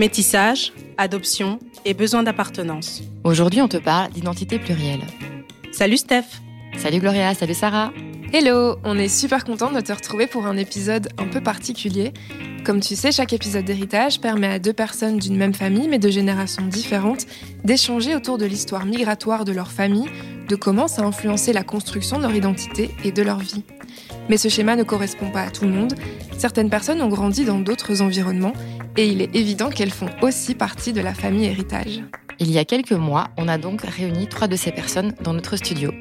Métissage, adoption et besoin d'appartenance. Aujourd'hui, on te parle d'identité plurielle. Salut Steph Salut Gloria, salut Sarah Hello, on est super content de te retrouver pour un épisode un peu particulier. Comme tu sais, chaque épisode d'héritage permet à deux personnes d'une même famille, mais de générations différentes, d'échanger autour de l'histoire migratoire de leur famille, de comment ça a influencé la construction de leur identité et de leur vie. Mais ce schéma ne correspond pas à tout le monde. Certaines personnes ont grandi dans d'autres environnements et il est évident qu'elles font aussi partie de la famille héritage. Il y a quelques mois, on a donc réuni trois de ces personnes dans notre studio.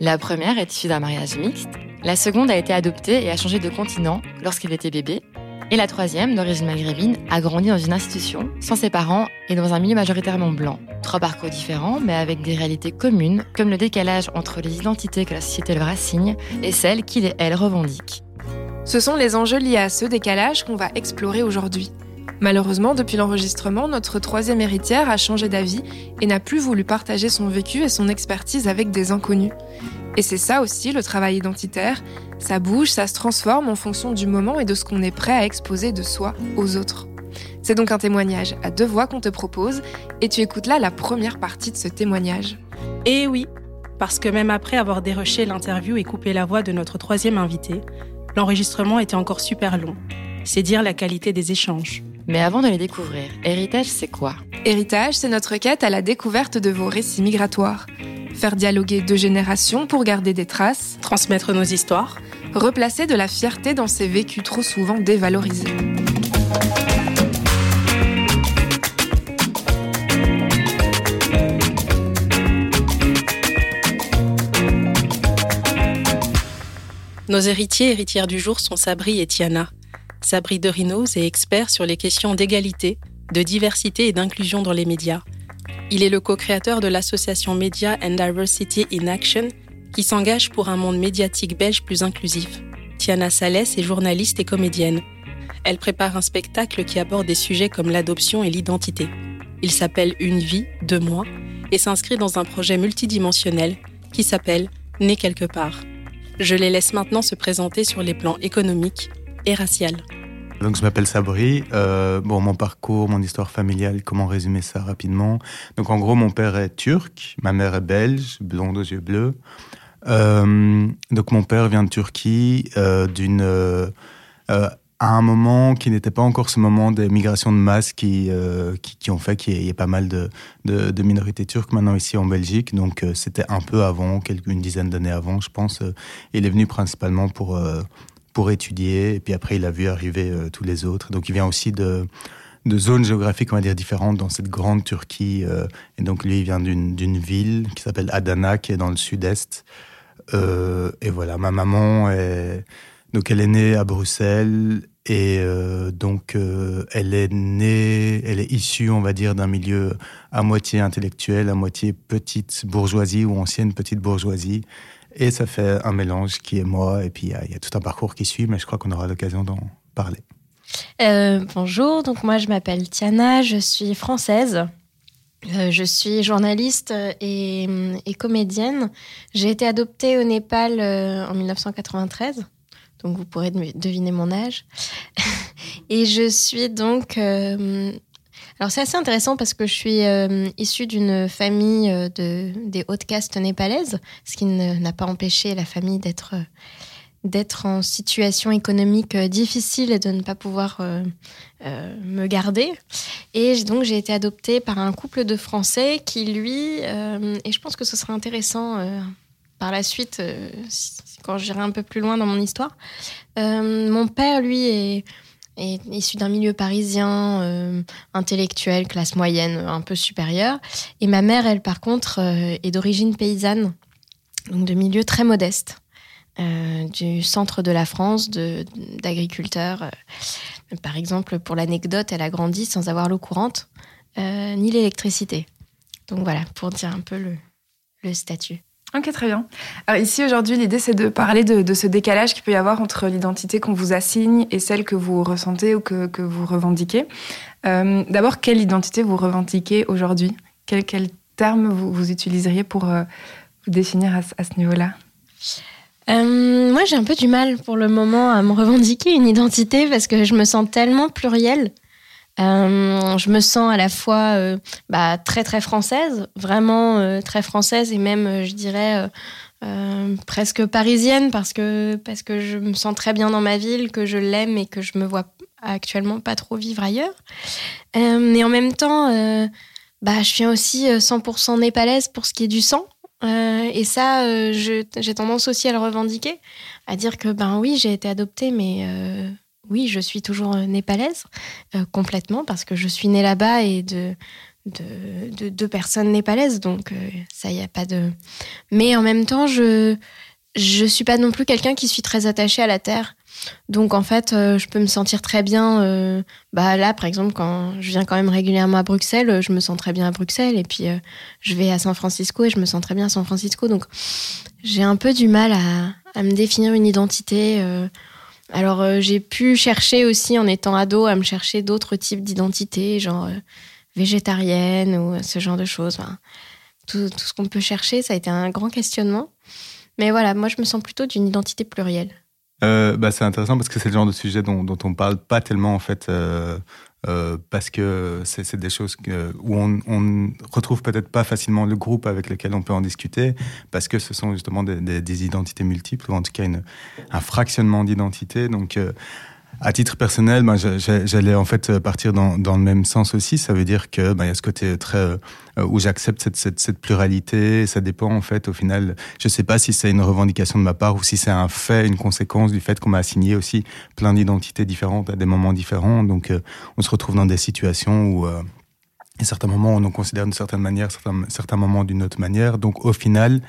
La première est issue d'un mariage mixte, la seconde a été adoptée et a changé de continent lorsqu'elle était bébé, et la troisième, d'origine maghrébine, a grandi dans une institution, sans ses parents et dans un milieu majoritairement blanc. Trois parcours différents, mais avec des réalités communes, comme le décalage entre les identités que la société leur assigne et celles qu'il et elle revendiquent. Ce sont les enjeux liés à ce décalage qu'on va explorer aujourd'hui. Malheureusement, depuis l'enregistrement, notre troisième héritière a changé d'avis et n'a plus voulu partager son vécu et son expertise avec des inconnus. Et c'est ça aussi le travail identitaire. Ça bouge, ça se transforme en fonction du moment et de ce qu'on est prêt à exposer de soi aux autres. C'est donc un témoignage à deux voix qu'on te propose et tu écoutes là la première partie de ce témoignage. Et oui, parce que même après avoir déroché l'interview et coupé la voix de notre troisième invité, l'enregistrement était encore super long. C'est dire la qualité des échanges. Mais avant de les découvrir, héritage, c'est quoi? Héritage, c'est notre quête à la découverte de vos récits migratoires. Faire dialoguer deux générations pour garder des traces, transmettre nos histoires, replacer de la fierté dans ces vécus trop souvent dévalorisés. Nos héritiers et héritières du jour sont Sabri et Tiana. Sabri Dorinos est expert sur les questions d'égalité, de diversité et d'inclusion dans les médias. Il est le co-créateur de l'association Media and Diversity in Action qui s'engage pour un monde médiatique belge plus inclusif. Tiana Salès est journaliste et comédienne. Elle prépare un spectacle qui aborde des sujets comme l'adoption et l'identité. Il s'appelle Une vie, deux mois et s'inscrit dans un projet multidimensionnel qui s'appelle Né quelque part. Je les laisse maintenant se présenter sur les plans économiques, et Donc je m'appelle Sabri. Euh, bon, mon parcours, mon histoire familiale, comment résumer ça rapidement? Donc en gros, mon père est turc, ma mère est belge, blonde aux yeux bleus. Euh, donc mon père vient de Turquie, euh, d'une à un moment qui n'était pas encore ce moment des migrations de masse qui, qui, ont fait qu'il y, ait pas mal de, de, minorités turques maintenant ici en Belgique. Donc c'était un peu avant, quelques, une dizaine d'années avant, je pense. il est venu principalement pour, pour étudier. Et puis après, il a vu arriver euh, tous les autres. Donc il vient aussi de, de zones géographiques, on va dire, différentes dans cette grande Turquie. Euh, et donc lui, il vient d'une ville qui s'appelle Adana, qui est dans le sud-est. Euh, et voilà, ma maman est... Donc elle est née à Bruxelles et donc elle est née, elle est issue, on va dire, d'un milieu à moitié intellectuel, à moitié petite bourgeoisie ou ancienne petite bourgeoisie. Et ça fait un mélange qui est moi, et puis il y, a tout un parcours qui suit, mais je crois qu'on aura l'occasion d'en parler. Euh, bonjour, donc moi je m'appelle Tiana, je suis française. Euh, je suis journaliste et, et comédienne. J'ai été adoptée au Népal euh, en 1993, donc vous pourrez deviner mon âge. et je suis donc alors c'est assez intéressant parce que je suis euh, issue d'une famille euh, de, des hautes castes népalaises, ce qui n'a pas empêché la famille d'être euh, d'être en situation économique difficile et de ne pas pouvoir me garder. Et donc j'ai été adoptée par un couple de Français qui lui, et je pense que ce sera intéressant par la suite quand j'irai un peu plus loin dans mon histoire, mon père lui est est issu d'un milieu parisien euh, intellectuel, classe moyenne, un peu supérieure. Et ma mère, elle, par contre, euh, est d'origine paysanne, donc de milieu très modeste, euh, du centre de la France, d'agriculteurs. Par exemple, pour l'anecdote, elle a grandi sans avoir l'eau courante ni l'électricité. Donc voilà, pour dire un peu le, le statut. Ok, très bien. Alors ici, aujourd'hui, l'idée, c'est de parler de, ce décalage qu'il peut y avoir entre l'identité qu'on vous assigne et celle que vous ressentez ou que, que vous revendiquez. Euh, d'abord, quelle identité vous revendiquez aujourd'hui? Quel, quel, terme vous, vous utiliseriez pour euh, vous définir à, à ce niveau-là? Euh, moi, j'ai un peu du mal pour le moment à me revendiquer une identité parce que je me sens tellement plurielle je me sens à la fois bah, très très française, vraiment très française et même, je dirais, presque parisienne parce que, parce que je me sens très bien dans ma ville, que je l'aime et que je me vois actuellement pas trop vivre ailleurs. mais en même temps, bah, je suis aussi 100% népalaise pour ce qui est du sang. Euh, et ça, euh, j'ai tendance aussi à le revendiquer, à dire que ben oui, j'ai été adoptée, mais euh, oui, je suis toujours népalaise complètement parce que je suis née là-bas et de de deux personnes népalaises, donc ça y a pas de. Mais en même temps, je je suis pas non plus quelqu'un qui suis très attaché à la terre. Donc en fait, euh, je peux me sentir très bien. Euh, bah là, par exemple, quand je viens quand même régulièrement à Bruxelles, euh, je me sens très bien à Bruxelles. Et puis je vais à San Francisco et je me sens très bien à San Francisco. Donc j'ai un peu du mal à, me définir une identité. Alors j'ai pu chercher aussi en étant ado à me chercher d'autres types d'identité, genre végétarienne ou ce genre de choses. tout, tout ce qu'on peut chercher, ça a été un grand questionnement. Mais voilà, moi je me sens plutôt d'une identité plurielle. Euh, bah, c'est intéressant parce que c'est le genre de sujet dont, dont on parle pas tellement en fait. Euh, parce que c'est des choses où on, on retrouve peut-être pas facilement le groupe avec lequel on peut en discuter, parce que ce sont justement des, des, des identités multiples, ou en tout cas une, un fractionnement d'identités. Donc, euh, à titre personnel, ben, j'allais en fait partir dans, dans, le même sens aussi. Ça veut dire que ben, il y a ce côté très euh, où j'accepte cette, cette, cette, pluralité. Ça dépend en fait au final. Je sais pas si c'est une revendication de ma part ou si c'est un fait, une conséquence du fait qu'on m'a assigné aussi plein d'identités différentes à des moments différents. Donc euh, on se retrouve dans des situations où euh, à certains moments, on nous considère d'une certaine manière, certains, certains moments d'une autre manière. Donc, au final,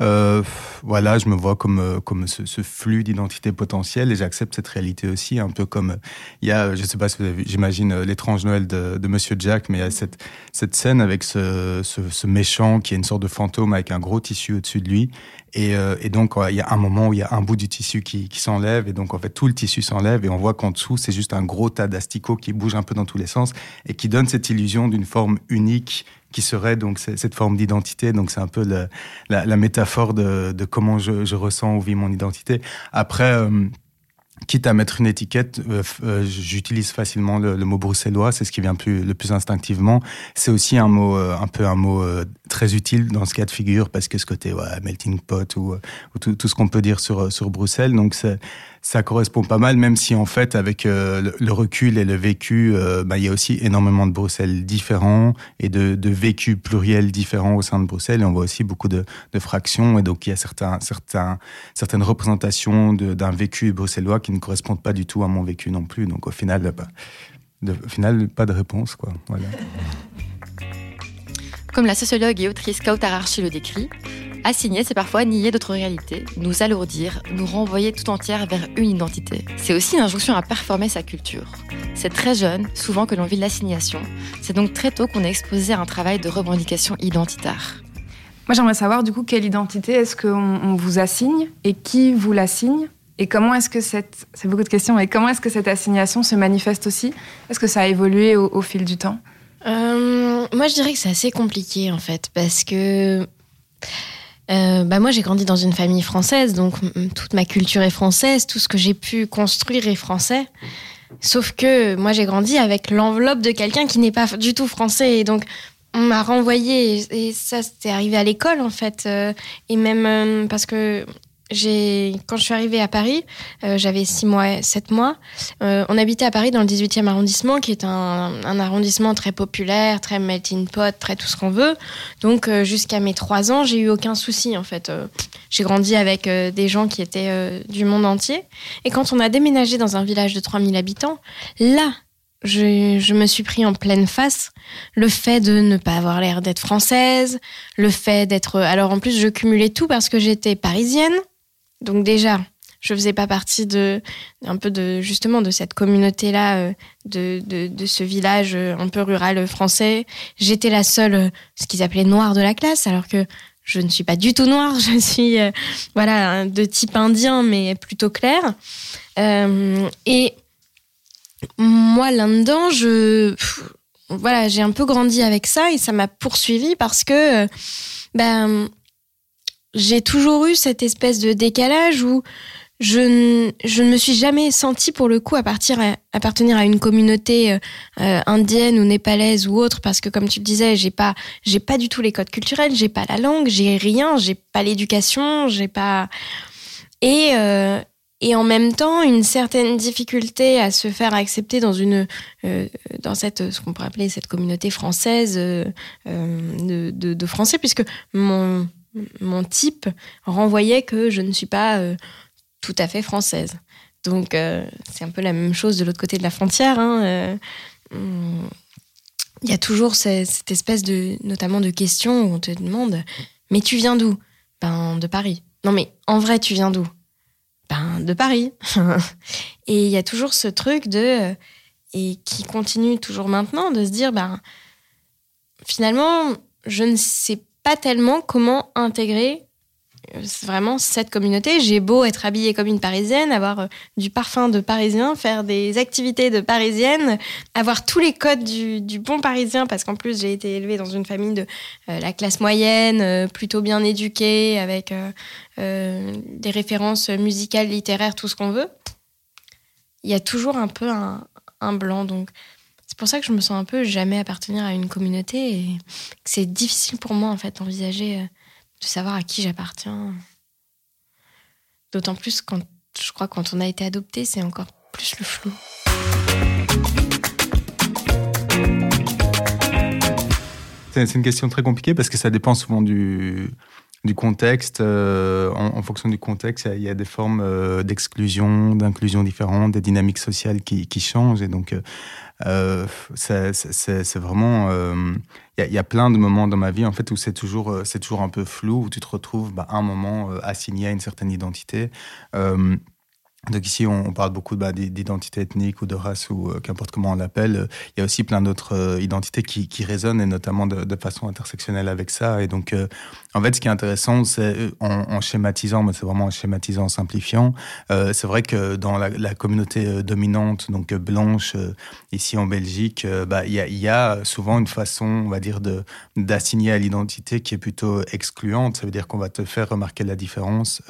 euh, voilà, je me vois comme euh, comme ce, ce flux d'identité potentielle et j'accepte cette réalité aussi, un peu comme il y a, je sais pas si vous avez vu, j'imagine euh, l'étrange Noël de, de Monsieur Jack, mais il y a cette cette scène avec ce, ce, ce méchant qui est une sorte de fantôme avec un gros tissu au-dessus de lui et, euh, et, donc, il y a un moment où il y a un bout du tissu qui, s'enlève, et donc en fait tout le tissu s'enlève, et on voit qu'en dessous c'est juste un gros tas d'asticots qui bouge un peu dans tous les sens et qui donne cette illusion d'une forme unique qui serait donc cette forme d'identité. Donc c'est un peu la, métaphore de, comment je, je, ressens ou vis mon identité. Après. Euh, quitte à mettre une étiquette, euh, euh, j'utilise facilement le, mot bruxellois, c'est ce qui vient le plus instinctivement. C'est aussi un mot, euh, un peu un mot très utile dans ce cas de figure parce que ce côté melting pot ou, ou tout, tout, ce qu'on peut dire sur sur Bruxelles, donc ça correspond pas mal, même si en fait avec le, le, recul et le vécu, bah, il y a aussi énormément de Bruxelles différents et de, de vécus pluriels différents au sein de Bruxelles. Et on voit aussi beaucoup de, fractions et donc il y a certains, certaines représentations d'un vécu bruxellois qui ne correspondent pas du tout à mon vécu non plus. Donc au final, bah, pas de réponse. Quoi. Comme la sociologue et autrice Kautar Archi le décrit, assigner, c'est parfois nier d'autres réalités, nous alourdir, nous renvoyer tout entière vers une identité. C'est aussi une injonction à performer sa culture. C'est très jeune, souvent que l'on vit l'assignation. C'est donc très tôt qu'on est exposé à un travail de revendication identitaire. Moi, j'aimerais savoir du coup quelle identité est-ce qu'on vous assigne et qui vous l'assigne et comment est-ce que cette, c'est beaucoup de questions, et comment est-ce que cette assignation se manifeste aussi? Est-ce que ça a évolué au, au fil du temps? Euh, Moi, je dirais que c'est assez compliqué en fait, parce que euh, bah moi, j'ai grandi dans une famille française, donc toute ma culture est française, tout ce que j'ai pu construire est français. Sauf que moi, j'ai grandi avec l'enveloppe de quelqu'un qui n'est pas du tout français, et donc on m'a renvoyé, et ça, c'était arrivé à l'école en fait, euh, et même euh, parce que j'ai quand je suis arrivée à Paris, euh, j'avais six mois, sept mois. Euh, on habitait à Paris dans le 18e arrondissement, qui est un, un, arrondissement très populaire, très melting pot, très tout ce qu'on veut. Donc euh, jusqu'à mes trois ans, j'ai eu aucun souci en fait. Euh, j'ai grandi avec euh, des gens qui étaient euh, du monde entier. Et quand on a déménagé dans un village de 3000 habitants, là, je, je, me suis pris en pleine face le fait de ne pas avoir l'air d'être française, le fait d'être. Alors en plus, je cumulais tout parce que j'étais parisienne, donc déjà, je faisais pas partie de un peu de justement de cette communauté là de, de, de, ce village un peu rural français. J'étais la seule ce qu'ils appelaient noire de la classe alors que je ne suis pas du tout noire je suis euh, voilà de type indien mais plutôt clair. Euh, et moi là dedans je voilà j'ai un peu grandi avec ça et ça m'a poursuivi parce que ben j'ai toujours eu cette espèce de décalage où je, je ne me suis jamais sentie pour le coup appartenir à une communauté euh, euh, indienne ou népalaise ou autre parce que comme tu le disais j'ai pas j'ai pas du tout les codes culturels j'ai pas la langue j'ai rien j'ai pas l'éducation j'ai pas et euh, et en même temps une certaine difficulté à se faire accepter dans une dans cette ce qu'on pourrait appeler cette communauté française de, français puisque mon mon type renvoyait que je ne suis pas tout à fait française. Donc euh, c'est un peu la même chose de l'autre côté de la frontière. Hein, euh, il y a toujours cette, espèce de, notamment de questions où on te demande, mais tu viens d'où? Ben de Paris. Non mais en vrai tu viens d'où? Ben de Paris. et il y a toujours ce truc de et qui continue toujours maintenant de se dire ben finalement je ne sais pas tellement comment intégrer vraiment cette communauté. J'ai beau être habillée comme une Parisienne, avoir euh, du parfum de Parisien, faire des activités de Parisienne, avoir tous les codes du, bon Parisien, parce qu'en plus j'ai été élevée dans une famille de euh, la classe moyenne, euh, plutôt bien éduquée, avec des références musicales, littéraires, tout ce qu'on veut. Il y a toujours un peu un, un blanc, donc pour ça que je me sens un peu jamais appartenir à une communauté et que c'est difficile pour moi en fait d'envisager de savoir à qui j'appartiens. D'autant plus quand je crois quand on a été adopté, c'est encore plus le flou. C'est une question très compliquée parce que ça dépend souvent du, du contexte. Euh, en, fonction du contexte, il y a des formes euh, d'exclusion, d'inclusion différentes, des dynamiques sociales qui, qui changent. Et donc, euh, euh, c'est vraiment. Il y, a plein de moments dans ma vie en fait où c'est toujours, c'est toujours un peu flou, où tu te retrouves bah, un moment assigné à une certaine identité. Donc ici, on, parle beaucoup bah, d'identité ethnique ou de race ou qu'importe comment on l'appelle. Il y a aussi plein d'autres identités qui, résonnent et notamment de, façon intersectionnelle avec ça. Et donc, en fait, ce qui est intéressant, c'est euh, en, schématisant, mais c'est vraiment en schématisant, en simplifiant, euh, c'est vrai que dans la, communauté euh, dominante, donc blanche, ici en Belgique, bah, il y, a, souvent une façon, on va dire, d'assigner à l'identité qui est plutôt excluante. Ça veut dire qu'on va te faire remarquer la différence,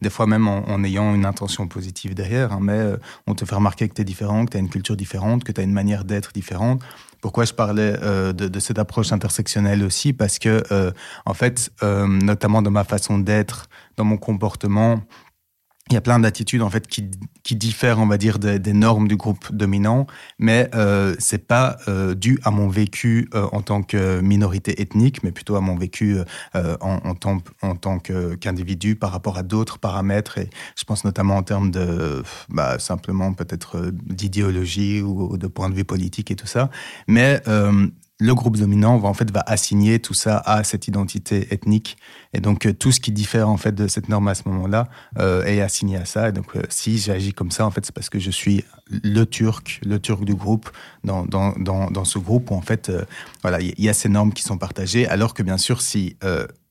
des fois même en, ayant une intention positive derrière, hein, mais on te fait remarquer que tu es différent, que tu as une culture différente, que tu as une manière d'être différente. Pourquoi je parlais euh, de, cette approche intersectionnelle aussi? Parce que, euh, en fait, euh, notamment dans ma façon d'être, dans mon comportement, il y a plein d'attitudes en fait qui, qui, diffèrent, on va dire, des, normes du groupe dominant, mais euh, c'est pas euh, dû à mon vécu euh, en tant que minorité ethnique, mais plutôt à mon vécu euh, en, tant, en tant qu'individu par rapport à d'autres paramètres. Et je pense notamment en termes de, bah, simplement peut-être d'idéologie ou, de point de vue politique et tout ça. Mais le groupe dominant va en fait va assigner tout ça à cette identité ethnique. Et donc euh, tout ce qui diffère en fait de cette norme à ce moment-là euh, est assigné à ça. Et donc euh, si j'agis comme ça en fait c'est parce que je suis le turc le turc du groupe dans dans dans, ce groupe où en fait voilà il y, a ces normes qui sont partagées. Alors que bien sûr si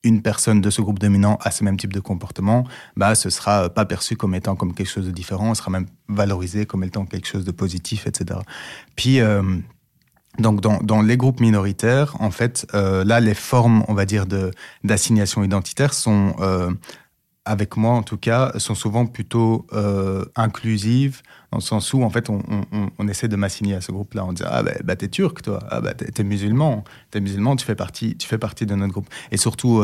une personne de ce groupe dominant a ce même type de comportement, bah, ce sera pas perçu comme étant comme quelque chose de différent, ce sera même valorisé comme étant quelque chose de positif, etc. Puis, donc dans, les groupes minoritaires, en fait, euh, là, les formes, on va dire, d'assignation identitaire sont, euh, avec moi en tout cas, sont souvent plutôt euh, inclusives, dans le sens où, en fait, on, on, essaie de m'assigner à ce groupe-là. On dit ah bah, bah t'es turc, toi, ah bah t'es musulman, t'es musulman, tu fais partie, tu fais partie de notre groupe. Et surtout,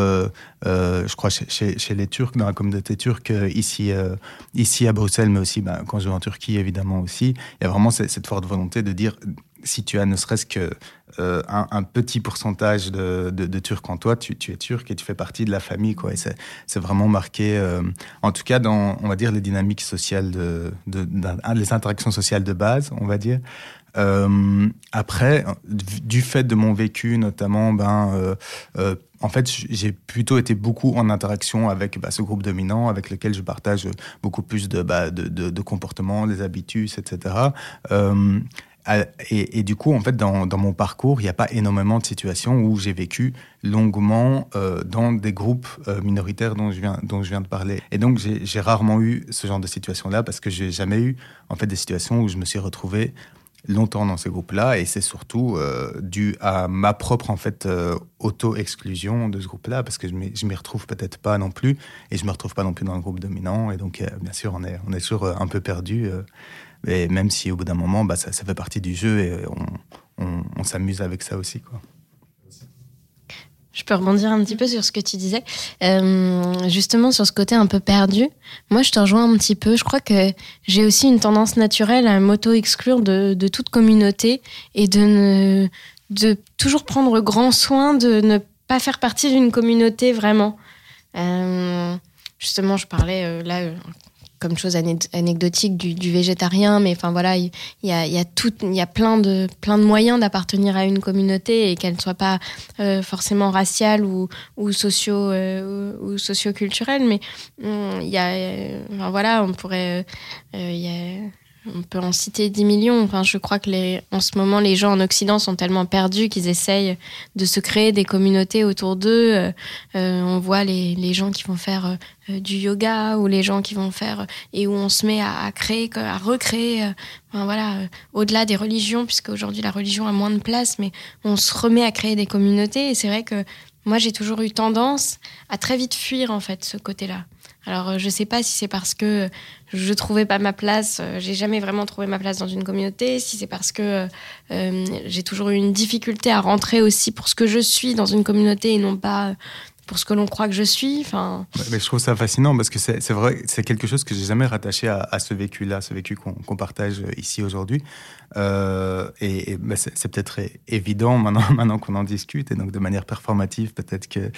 je crois chez, les Turcs, dans la communauté turque ici, ici à Bruxelles, mais aussi bah, quand je vais en Turquie évidemment aussi, il y a vraiment cette forte volonté de dire si tu as ne serait-ce que euh, un, petit pourcentage de, de, Turcs en toi, tu, es turc et tu fais partie de la famille, quoi. Et c'est vraiment marqué, euh, en tout cas dans, on va dire, les dynamiques sociales de, de, les interactions sociales de base, on va dire. Euh, après, du fait de mon vécu, notamment, ben, en fait, j'ai plutôt été beaucoup en interaction avec bah, ce groupe dominant, avec lequel je partage beaucoup plus de, bah, de, comportements, des habitudes, etc. et, du coup, en fait, dans, mon parcours, il n'y a pas énormément de situations où j'ai vécu longuement euh, dans des groupes euh, minoritaires dont je viens, de parler. Et donc, j'ai rarement eu ce genre de situation-là parce que j'ai jamais eu, en fait, des situations où je me suis retrouvé longtemps dans ces groupes-là. Et c'est surtout dû à ma propre en fait auto-exclusion de ce groupe-là parce que je m'y retrouve peut-être pas non plus. Et je me retrouve pas non plus dans le groupe dominant. Et donc bien sûr on est on est toujours un peu perdu et même si au bout d'un moment bah, ça, fait partie du jeu et on, s'amuse avec ça aussi. Je peux rebondir un petit peu sur ce que tu disais, euh, justement sur ce côté un peu perdu. Moi, je te rejoins un petit peu. Je crois que j'ai aussi une tendance naturelle à m'auto-exclure de, toute communauté et de toujours prendre grand soin de ne pas faire partie d'une communauté vraiment. Euh, justement, je parlais euh, là comme chose anecdotique du, végétarien, mais enfin voilà, il y, a, y, a tout, y a plein de, plein de moyens d'appartenir à une communauté et qu'elle ne soit pas euh, forcément raciale ou, ou, socio, euh, ou, socioculturelle, mais hum, il y a, euh, enfin, voilà, on pourrait, il y a on peut en citer 10 millions. Enfin, je crois que les, en ce moment, les gens en Occident sont tellement perdus qu'ils essayent de se créer des communautés autour d'eux. Euh, euh, on voit les, les, gens qui vont faire euh, du yoga ou les gens qui vont faire et où on se met à, créer, à recréer. Enfin, voilà, au-delà des religions, puisque aujourd'hui la religion a moins de place, mais on se remet à créer des communautés. Et c'est vrai que moi, j'ai toujours eu tendance à très vite fuir en fait ce côté-là. Alors, euh, je sais pas si c'est parce que je trouvais pas ma place, euh, j'ai jamais vraiment trouvé ma place dans une communauté, si c'est parce que euh, j'ai toujours eu une difficulté à rentrer aussi pour ce que je suis dans une communauté et non pas pour ce que l'on croit que je suis. Enfin. Mais je trouve ça fascinant parce que c'est vrai, c'est quelque chose que j'ai jamais rattaché à, ce vécu-là, ce vécu qu'on partage ici aujourd'hui. Euh, et, ben, c'est peut-être évident maintenant, maintenant qu'on en discute et donc de manière performative, peut-être que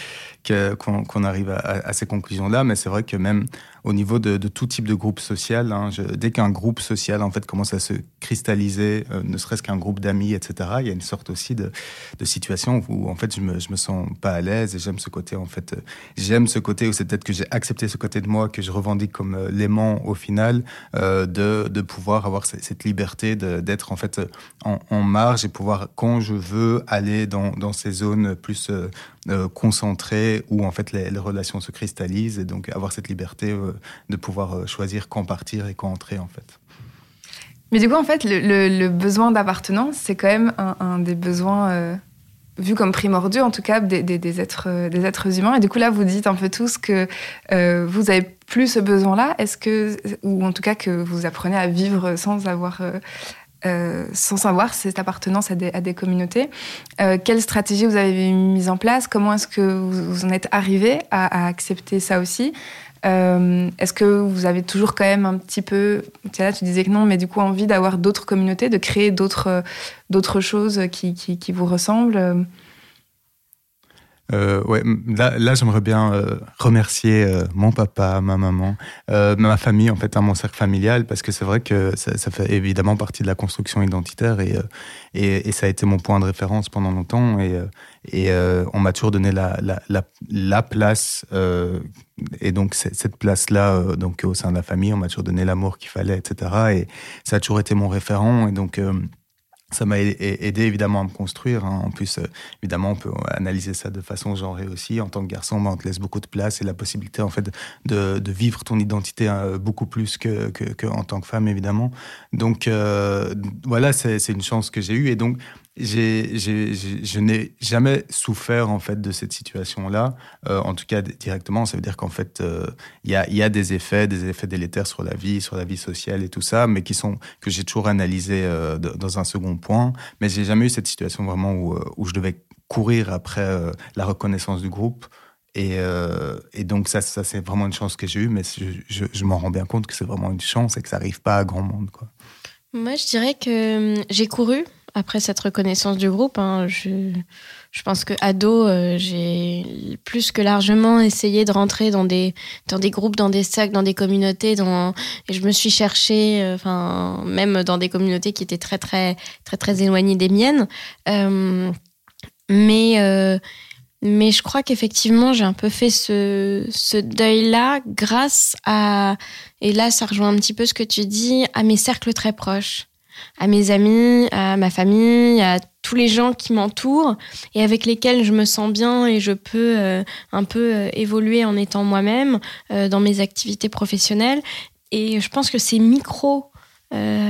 qu'on arrive à, ces conclusions-là. Mais c'est vrai que même au niveau de, tout type de groupe social, hein, dès qu'un groupe social en fait commence à se cristalliser, euh, ne serait-ce qu'un groupe d'amis, etc., il y a une sorte aussi de, situation où en fait je me je me sens pas à l'aise et j'aime ce côté en fait euh, j'aime ce côté où c'est peut-être que j'ai accepté ce côté de moi que je revendique comme l'aimant au final de de pouvoir avoir cette liberté d'être en fait en, marge et pouvoir, quand je veux, aller dans, dans ces zones plus euh, euh, concentrées où en fait les, relations se cristallisent et donc avoir cette liberté euh, de pouvoir choisir quand partir et quand entrer en fait. Mais du coup, en fait, le, besoin d'appartenance, c'est quand même un, des besoins vus comme primordiaux, en tout cas, des, des, êtres, des êtres humains. Et du coup, là, vous dites un peu tous que vous avez plus ce besoin-là. Est-ce que, ou en tout cas, que vous apprenez à vivre sans avoir euh, sans savoir cette appartenance à des, communautés. Euh, quelle stratégie vous avez mise en place? Comment est-ce que vous, en êtes arrivé à, accepter ça aussi? Euh, Est-ce que vous avez toujours quand même un petit peu, tu disais que non, mais du coup envie d'avoir d'autres communautés, de créer d'autres choses qui, vous ressemblent? Euh, ouais, là, là j'aimerais bien euh, remercier euh, mon papa, ma maman, euh, ma famille, en fait, hein, mon cercle familial, parce que c'est vrai que ça, ça, fait évidemment partie de la construction identitaire et, et, et, ça a été mon point de référence pendant longtemps et, et on m'a toujours donné la, la, la, la place et donc cette place-là, donc au sein de la famille, on m'a toujours donné l'amour qu'il fallait, etc. Et ça a toujours été mon référent et donc ça m'a aidé évidemment à me construire. Hein. En plus, euh, évidemment, on peut analyser ça de façon genrée aussi. En tant que garçon, bah, on te laisse beaucoup de place et la possibilité en fait de, vivre ton identité hein, beaucoup plus que, en tant que femme, évidemment. Donc euh, voilà, c'est une chance que j'ai eue. Et donc, j'ai, je n'ai jamais souffert en fait de cette situation-là. Euh, en tout cas directement, ça veut dire qu'en fait euh, il y, a, y, a, des effets, des effets délétères sur la vie, sur la vie sociale et tout ça, mais qui sont que j'ai toujours analysé euh, dans un second point. Mais j'ai jamais eu cette situation vraiment où, où je devais courir après la reconnaissance du groupe. Et, et, donc ça, ça c'est vraiment une chance que j'ai eue, mais je, je, m'en rends bien compte que c'est vraiment une chance et que ça arrive pas à grand monde, quoi. Moi, je dirais que hum, j'ai couru après cette reconnaissance du groupe. Hein, je, je, pense que ado, euh, j'ai plus que largement essayé de rentrer dans des dans des groupes, dans des sacs, dans des communautés. Dans, et je me suis cherchée, euh, enfin même dans des communautés qui étaient très très très très éloignées des miennes. Euh, mais mais je crois qu'effectivement, j'ai un peu fait ce, ce deuil-là grâce à, et là, ça rejoint un petit peu ce que tu dis, à mes cercles très proches à mes amis, à ma famille, à tous les gens qui m'entourent et avec lesquels je me sens bien et je peux euh, un peu euh, évoluer en étant moi-même euh, dans mes activités professionnelles. Et je pense que ces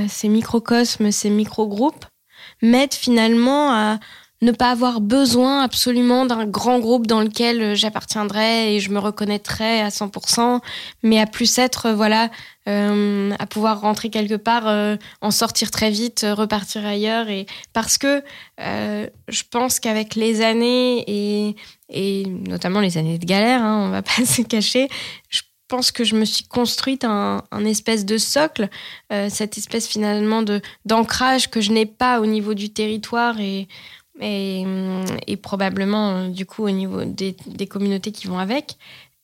ces microcosmes, ces micro-groupes m'aident finalement à ne pas avoir besoin absolument d'un grand groupe dans lequel euh, j'appartiendrais et je me reconnaîtrais à 100%, mais à plus être, euh, voilà, euh, à pouvoir rentrer quelque part, en sortir très vite, repartir ailleurs. Et parce que je pense qu'avec les années et, et notamment les années de galère, hein, on va pas se cacher, je pense que je me suis construite un, un espèce de socle, cette espèce finalement de d'ancrage que je n'ai pas au niveau du territoire et et, probablement du coup au niveau des, communautés qui vont avec,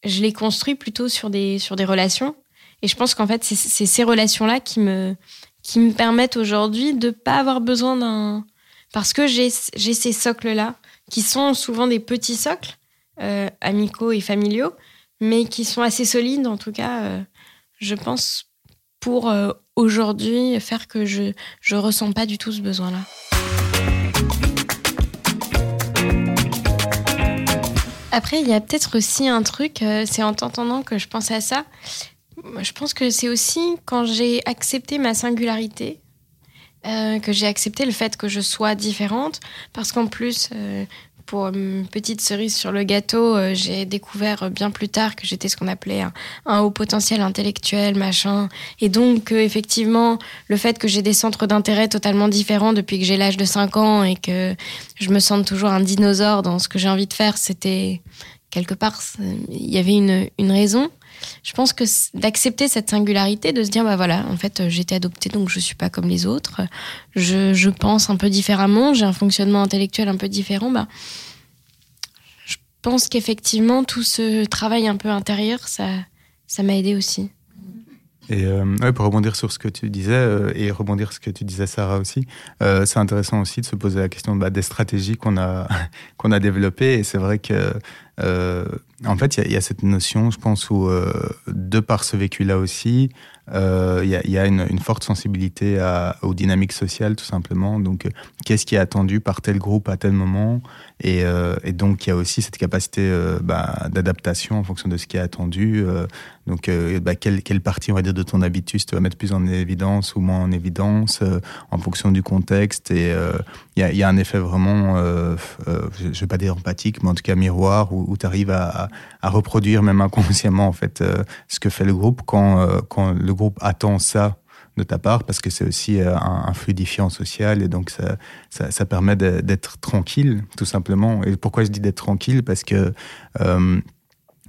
je les construis plutôt sur des, sur des relations. Et je pense qu'en fait, c'est ces relations-là qui me, qui me permettent aujourd'hui de ne pas avoir besoin d'un... Parce que j'ai ces socles-là, qui sont souvent des petits socles, euh, amicaux et familiaux, mais qui sont assez solides, en tout cas, euh, je pense, pour euh, aujourd'hui faire que je ne ressens pas du tout ce besoin-là. Après, il y a peut-être aussi un truc, euh, c'est en t'entendant que je pense à ça. Je pense que c'est aussi quand j'ai accepté ma singularité, euh, que j'ai accepté le fait que je sois différente, parce qu'en plus, euh, pour une petite cerise sur le gâteau, euh, j'ai découvert bien plus tard que j'étais ce qu'on appelait un, haut potentiel intellectuel, machin. Et donc, effectivement, le fait que j'ai des centres d'intérêt totalement différents depuis que j'ai l'âge de 5 ans et que je me sens toujours un dinosaure dans ce que j'ai envie de faire, c'était quelque part, il y avait une raison je pense que d'accepter cette singularité, de se dire, bah voilà, en fait, j'ai été adoptée, donc je suis pas comme les autres. Je, je pense un peu différemment, j'ai un fonctionnement intellectuel un peu différent. Bah, je pense qu'effectivement, tout ce travail un peu intérieur, ça, ça m'a aidé aussi. Et euh, ouais, pour rebondir sur ce que tu disais euh, et rebondir sur ce que tu disais Sarah aussi, euh, c'est intéressant aussi de se poser la question bah, des stratégies qu'on a qu'on a développées. Et c'est vrai que euh, en fait, il y, y, a cette notion, je pense, où euh, de par ce vécu-là aussi, euh, il y, a, y a une, une, forte sensibilité à, aux dynamiques sociales, tout simplement. Donc, qu'est-ce qui est attendu par tel groupe à tel moment? Et, et, donc, il y a aussi cette capacité bah, d'adaptation en fonction de ce qui est attendu. Euh, donc, bah, quelle, quelle, partie, on va dire, de ton habitus tu vas mettre plus en évidence ou moins en évidence en fonction du contexte. Et il y a, y, a, un effet vraiment, je ne vais pas dire empathique, mais en tout cas miroir, où, tu arrives à, reproduire même inconsciemment en fait ce que fait le groupe quand, quand le groupe attend ça de ta part parce que c'est aussi euh, un, fluidifiant social et donc ça, ça, permet d'être tranquille tout simplement. Et pourquoi je dis d'être tranquille? Parce que euh,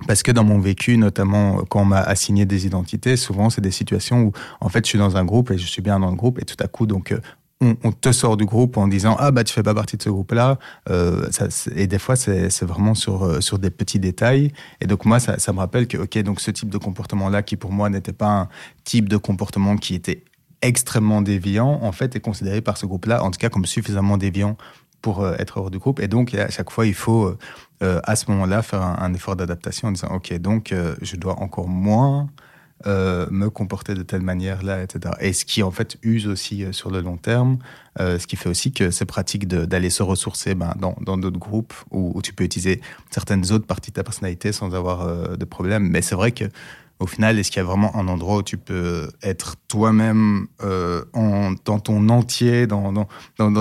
parce que dans mon vécu, notamment quand on m'a assigné des identités, souvent c'est des situations où en fait je suis dans un groupe et je suis bien dans le groupe et tout à coup donc euh, on, te sort du groupe en disant ah bah tu fais pas partie de ce groupe là euh, et des fois c'est vraiment sur euh, sur des petits détails. Et donc moi ça, ça me rappelle que ok donc ce type de comportement là qui pour moi n'était pas un type de comportement qui était extrêmement déviant en fait est considéré par ce groupe là en tout cas comme suffisamment déviant pour euh, être hors du groupe et donc à chaque fois il faut euh, à ce moment là faire un, effort d'adaptation en disant ok donc euh, je dois encore moins me comporter de telle manière-là, etc. Et ce qui en fait use aussi sur le long terme, ce qui fait aussi que c'est pratique d'aller se ressourcer ben, dans d'autres groupes où, tu peux utiliser certaines autres parties de ta personnalité sans avoir de problème. Mais c'est vrai que au final, est-ce qu'il y a vraiment un endroit où tu peux être toi-même euh, dans ton entier, dans,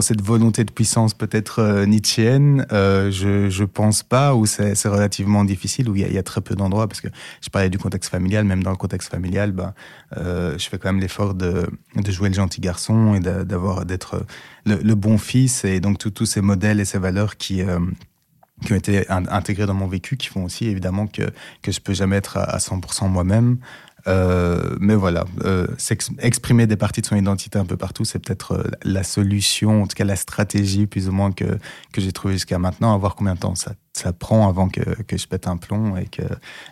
cette volonté de puissance peut-être euh, nietzschéenne euh, Je je pense pas, ou c'est relativement difficile, où il y a, très peu d'endroits, parce que je parlais du contexte familial, même dans le contexte familial, ben, euh, je fais quand même l'effort de, jouer le gentil garçon et d'avoir d'être le, bon fils, et donc tous ces modèles et ces valeurs qui... Qui ont été intégrés dans mon vécu, qui font aussi évidemment que, que je peux jamais être à 100% moi-même. Euh, mais voilà, euh, exprimer des parties de son identité un peu partout, c'est peut-être euh, la solution, en tout cas la stratégie plus ou moins que, que j'ai trouvée jusqu'à maintenant, à voir combien de temps ça, ça prend avant que, que je pète un plomb et que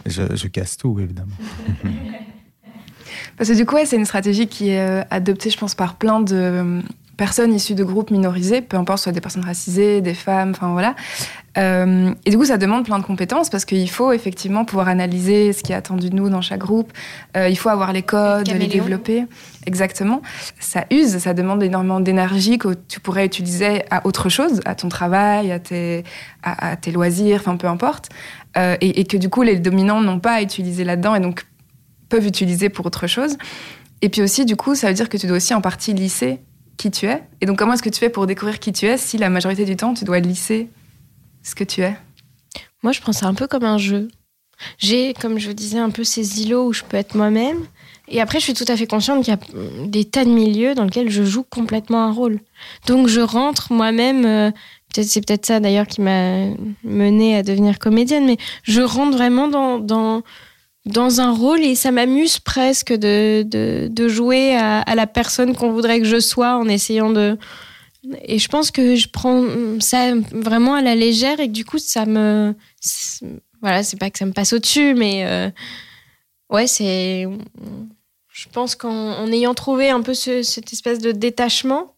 je, je casse tout, évidemment. Parce que du coup, c'est une stratégie qui est euh, adoptée, je pense, par plein de personnes issues de groupes minorisés, peu importe, soit des personnes racisées, des femmes, enfin voilà. Euh, et du coup, ça demande plein de compétences parce qu'il faut effectivement pouvoir analyser ce qui est attendu de nous dans chaque groupe. Euh, il faut avoir les codes, les développer. Exactement. Ça use, ça demande énormément d'énergie que tu pourrais utiliser à autre chose, à ton travail, à tes, à, à tes loisirs, enfin peu importe. Euh, et, et, que du coup, les dominants n'ont pas à utiliser là-dedans et donc peuvent utiliser pour autre chose. Et puis aussi, du coup, ça veut dire que tu dois aussi en partie lisser qui tu es. Et donc, comment est-ce que tu fais pour découvrir qui tu es si la majorité du temps, tu dois lisser ce que tu es? Moi, je prends ça un peu comme un jeu. J'ai, comme je disais, un peu ces îlots où je peux être moi-même. Et après, je suis tout à fait consciente qu'il y a des tas de milieux dans lesquels je joue complètement un rôle. Donc, je rentre moi-même. Euh, peut-être c'est peut-être ça d'ailleurs qui m'a menée à devenir comédienne, mais je rentre vraiment dans, dans un rôle et ça m'amuse presque de, de, jouer à, la personne qu'on voudrait que je sois en essayant de. Et je pense que je prends ça vraiment à la légère et que du coup, ça me. Voilà, c'est pas que ça me passe au-dessus, mais. Euh, ouais, c'est. Je pense qu'en ayant trouvé un peu ce, cette espèce de détachement,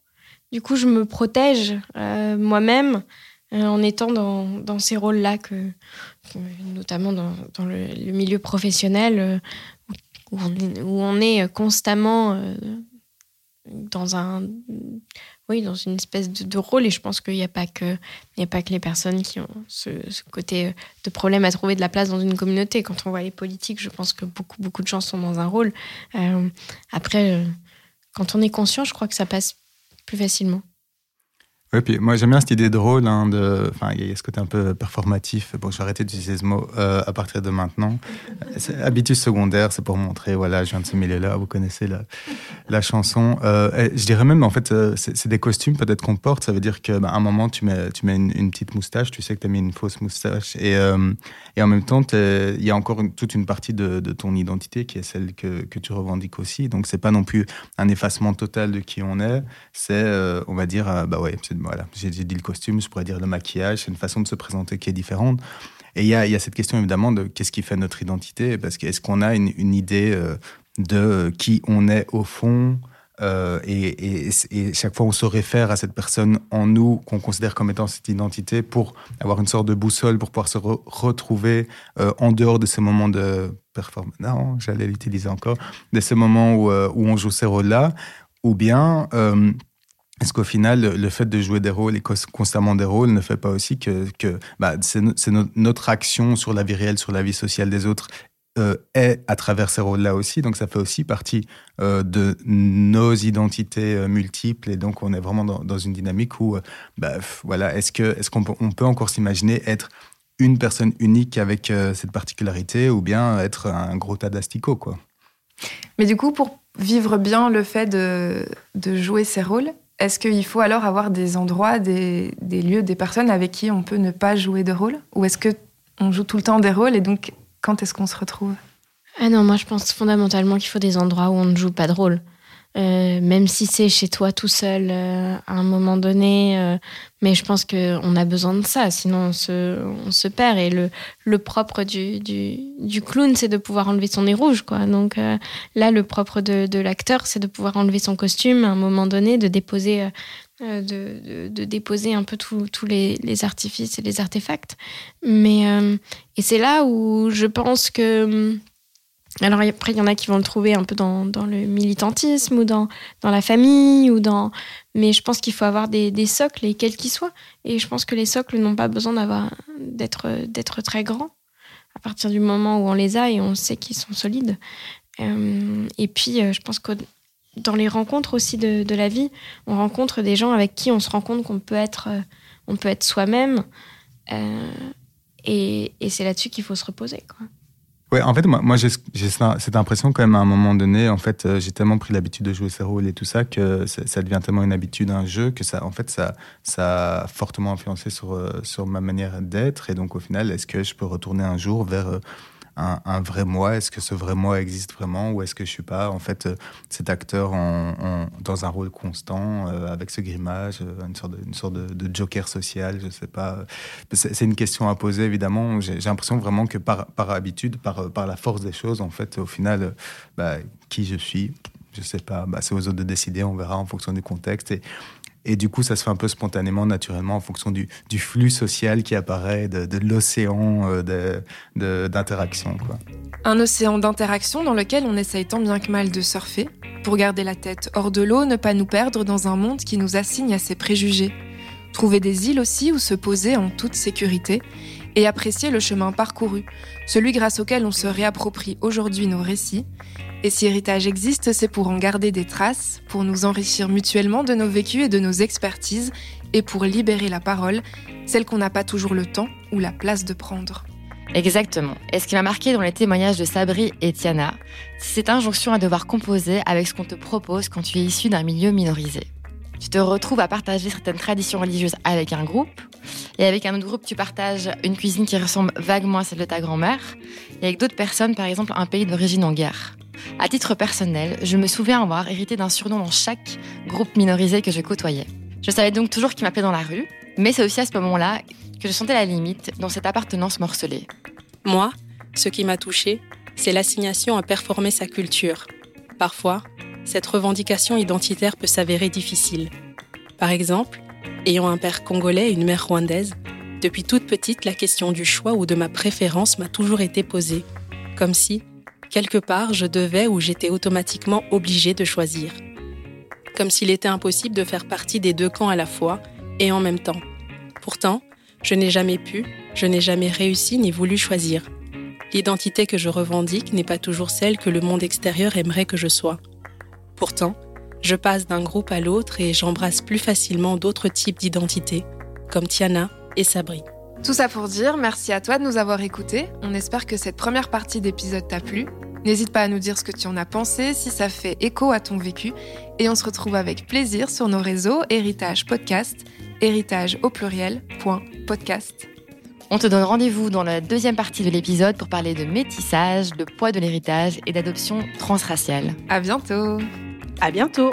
du coup, je me protège euh, moi-même euh, en étant dans, dans ces rôles-là que notamment dans, le, milieu professionnel, euh, où on, est, constamment euh, dans un oui dans une espèce de, rôle. Et je pense qu'il n'y a pas que il a pas que les personnes qui ont ce, côté euh, de problème à trouver de la place dans une communauté. Quand on voit les politiques je pense que beaucoup beaucoup de gens sont dans un rôle. Après quand on est conscient je crois que ça passe plus facilement oui, puis moi j'aime bien cette idée de rôle, hein, de, enfin il y a ce côté un peu performatif. Bon, je vais arrêter d'utiliser ce mot euh, à partir de maintenant. Habitude secondaire, c'est pour montrer, voilà, je viens de ce milieu-là, vous connaissez la, la chanson. Euh, je dirais même, en fait, euh, c'est des costumes peut-être qu'on porte. Ça veut dire qu'à bah, un moment tu mets, tu mets une, petite moustache, tu sais que tu as mis une fausse moustache, et, et en même temps il y a encore toute une partie de, de, ton identité qui est celle que, que tu revendiques aussi. Donc c'est pas non plus un effacement total de qui on est. C'est, on va dire, bah ouais, c'est voilà, j'ai dit le costume, je pourrais dire le maquillage, c'est une façon de se présenter qui est différente. Et il y a, cette question évidemment de qu'est-ce qui fait notre identité, parce qu'est-ce qu'on a une, idée euh, de qui on est au fond, euh, et, chaque fois on se réfère à cette personne en nous qu'on considère comme étant cette identité pour avoir une sorte de boussole pour pouvoir se retrouver euh, en dehors de ces moments de performance. Non, j'allais l'utiliser encore, de ces moments où, euh, où on joue ces rôles-là, ou bien euh, est-ce qu'au final, le fait de jouer des rôles et constamment des rôles ne fait pas aussi que, que bah, c'est notre action sur la vie réelle, sur la vie sociale des autres euh, est à travers ces rôles-là aussi? Donc ça fait aussi partie euh, de nos identités euh, multiples et donc on est vraiment dans, une dynamique où, bah, voilà, est-ce qu'on peut, on peut encore s'imaginer être une personne unique avec cette particularité ou bien être un gros tas d'asticots, quoi? Mais du coup, pour vivre bien le fait de, de jouer ces rôles, est-ce qu'il faut alors avoir des endroits, des, lieux, des personnes avec qui on peut ne pas jouer de rôle? Ou est-ce qu'on joue tout le temps des rôles et donc quand est-ce qu'on se retrouve? Ah non, moi je pense fondamentalement qu'il faut des endroits où on ne joue pas de rôle. Euh, même si c'est chez toi tout seul euh, à un moment donné. Euh, mais je pense qu'on a besoin de ça, sinon on se, on se perd. Et le, le propre du, du, du clown, c'est de pouvoir enlever son nez rouge. Quoi. Donc euh, là, le propre de, de l'acteur, c'est de pouvoir enlever son costume à un moment donné, de déposer. Euh, de, de, de, déposer un peu tous les, les, artifices et les artefacts. Mais, euh, et c'est là où je pense que alors après, il y en a qui vont le trouver un peu dans, le militantisme ou dans, dans la famille ou dans. Mais je pense qu'il faut avoir des, socles et quels qu'ils soient. Et je pense que les socles n'ont pas besoin d'avoir d'être très grands à partir du moment où on les a et on sait qu'ils sont solides. Euh, et puis, euh, je pense que dans les rencontres aussi de, de, la vie, on rencontre des gens avec qui on se rend compte qu'on peut être, euh, on peut être soi-même. Et, et c'est là-dessus qu'il faut se reposer. Quoi. Ouais, en fait, moi, j'ai cette impression quand même à un moment donné, en fait, euh, j'ai tellement pris l'habitude de jouer ces rôles et tout ça que ça, ça, devient tellement une habitude, un jeu, que ça, en fait, ça, ça a fortement influencé sur, euh, sur ma manière d'être. Et donc, au final, est-ce que je peux retourner un jour vers euh, un, vrai moi Est-ce que ce vrai moi existe vraiment Ou est-ce que je suis pas, en fait, euh, cet acteur dans un rôle constant, euh, avec ce grimage, euh, une sorte de, une sorte de, joker social Je sais pas. C'est une question à poser, évidemment. J'ai l'impression vraiment que par, par habitude, par, par la force des choses, en fait, au final, bah, qui je suis je sais pas, bah, c'est aux autres de décider, on verra en fonction du contexte. Et du coup, ça se fait un peu spontanément, naturellement, en fonction du, flux social qui apparaît, de, de l'océan euh, d'interaction. Un océan d'interaction dans lequel on essaye tant bien que mal de surfer, pour garder la tête hors de l'eau, ne pas nous perdre dans un monde qui nous assigne à ses préjugés. Trouver des îles aussi où se poser en toute sécurité et apprécier le chemin parcouru, celui grâce auquel on se réapproprie aujourd'hui nos récits Et si héritage existe, c'est pour en garder des traces, pour nous enrichir mutuellement de nos vécus et de nos expertises, et pour libérer la parole, celle qu'on n'a pas toujours le temps ou la place de prendre. Exactement. Et ce qui m'a marqué dans les témoignages de Sabri et Tiana, c'est cette injonction à devoir composer avec ce qu'on te propose quand tu es issu d'un milieu minorisé. Tu te retrouves à partager certaines traditions religieuses avec un groupe, et avec un autre groupe, tu partages une cuisine qui ressemble vaguement à celle de ta grand-mère, et avec d'autres personnes, par exemple, un pays d'origine en guerre. À titre personnel, je me souviens avoir hérité d'un surnom dans chaque groupe minorisé que je côtoyais. Je savais donc toujours qui m'appelait dans la rue, mais c'est aussi à ce moment-là que je sentais la limite dans cette appartenance morcelée. Moi, ce qui m'a touchée, c'est l'assignation à performer sa culture. Parfois, cette revendication identitaire peut s'avérer difficile. Par exemple, ayant un père congolais et une mère rwandaise, depuis toute petite, la question du choix ou de ma préférence m'a toujours été posée, comme si, quelque part, je devais ou j'étais automatiquement obligée de choisir. Comme s'il était impossible de faire partie des deux camps à la fois et en même temps. Pourtant, je n'ai jamais pu, je n'ai jamais réussi ni voulu choisir. L'identité que je revendique n'est pas toujours celle que le monde extérieur aimerait que je sois. Pourtant, je passe d'un groupe à l'autre et j'embrasse plus facilement d'autres types d'identités, comme Tiana et Sabri. Tout ça pour dire merci à toi de nous avoir écoutés. On espère que cette première partie d'épisode t'a plu. N'hésite pas à nous dire ce que tu en as pensé, si ça fait écho à ton vécu. Et on se retrouve avec plaisir sur nos réseaux Héritage Podcast héritage au pluriel, point, podcast. On te donne rendez-vous dans la deuxième partie de l'épisode pour parler de métissage, de poids de l'héritage et d'adoption transraciale. À bientôt. À bientôt.